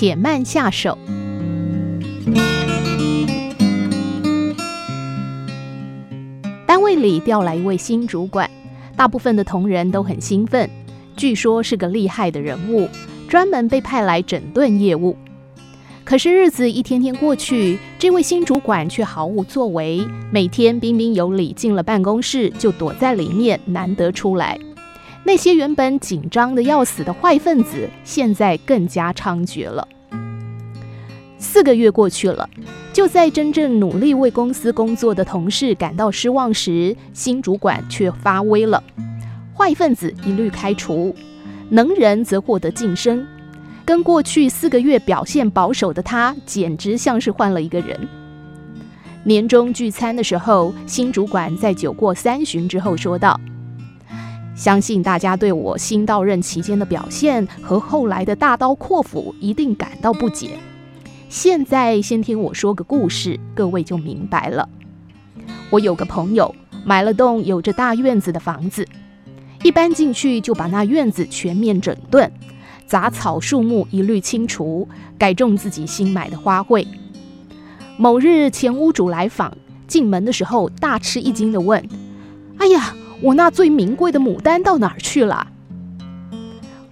且慢下手。单位里调来一位新主管，大部分的同仁都很兴奋，据说是个厉害的人物，专门被派来整顿业务。可是日子一天天过去，这位新主管却毫无作为，每天彬彬有礼进了办公室就躲在里面，难得出来。那些原本紧张得要死的坏分子，现在更加猖獗了。四个月过去了，就在真正努力为公司工作的同事感到失望时，新主管却发威了。坏分子一律开除，能人则获得晋升。跟过去四个月表现保守的他，简直像是换了一个人。年终聚餐的时候，新主管在酒过三巡之后说道：“相信大家对我新到任期间的表现和后来的大刀阔斧一定感到不解。现在先听我说个故事，各位就明白了。我有个朋友买了栋有着大院子的房子，一搬进去就把那院子全面整顿。”杂草树木一律清除，改种自己新买的花卉。某日前屋主来访，进门的时候大吃一惊地问：“哎呀，我那最名贵的牡丹到哪儿去了？”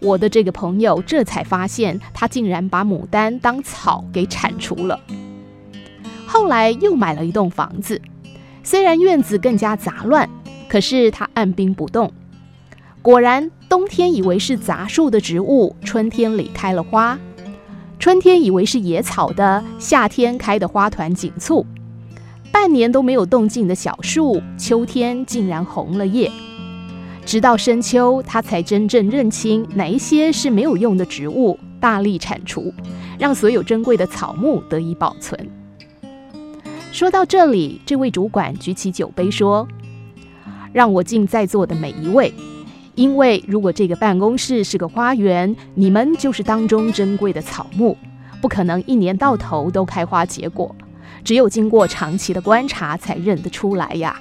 我的这个朋友这才发现，他竟然把牡丹当草给铲除了。后来又买了一栋房子，虽然院子更加杂乱，可是他按兵不动。果然，冬天以为是杂树的植物，春天里开了花；春天以为是野草的，夏天开的花团锦簇；半年都没有动静的小树，秋天竟然红了叶。直到深秋，他才真正认清哪一些是没有用的植物，大力铲除，让所有珍贵的草木得以保存。说到这里，这位主管举起酒杯说：“让我敬在座的每一位。”因为如果这个办公室是个花园，你们就是当中珍贵的草木，不可能一年到头都开花结果，只有经过长期的观察才认得出来呀。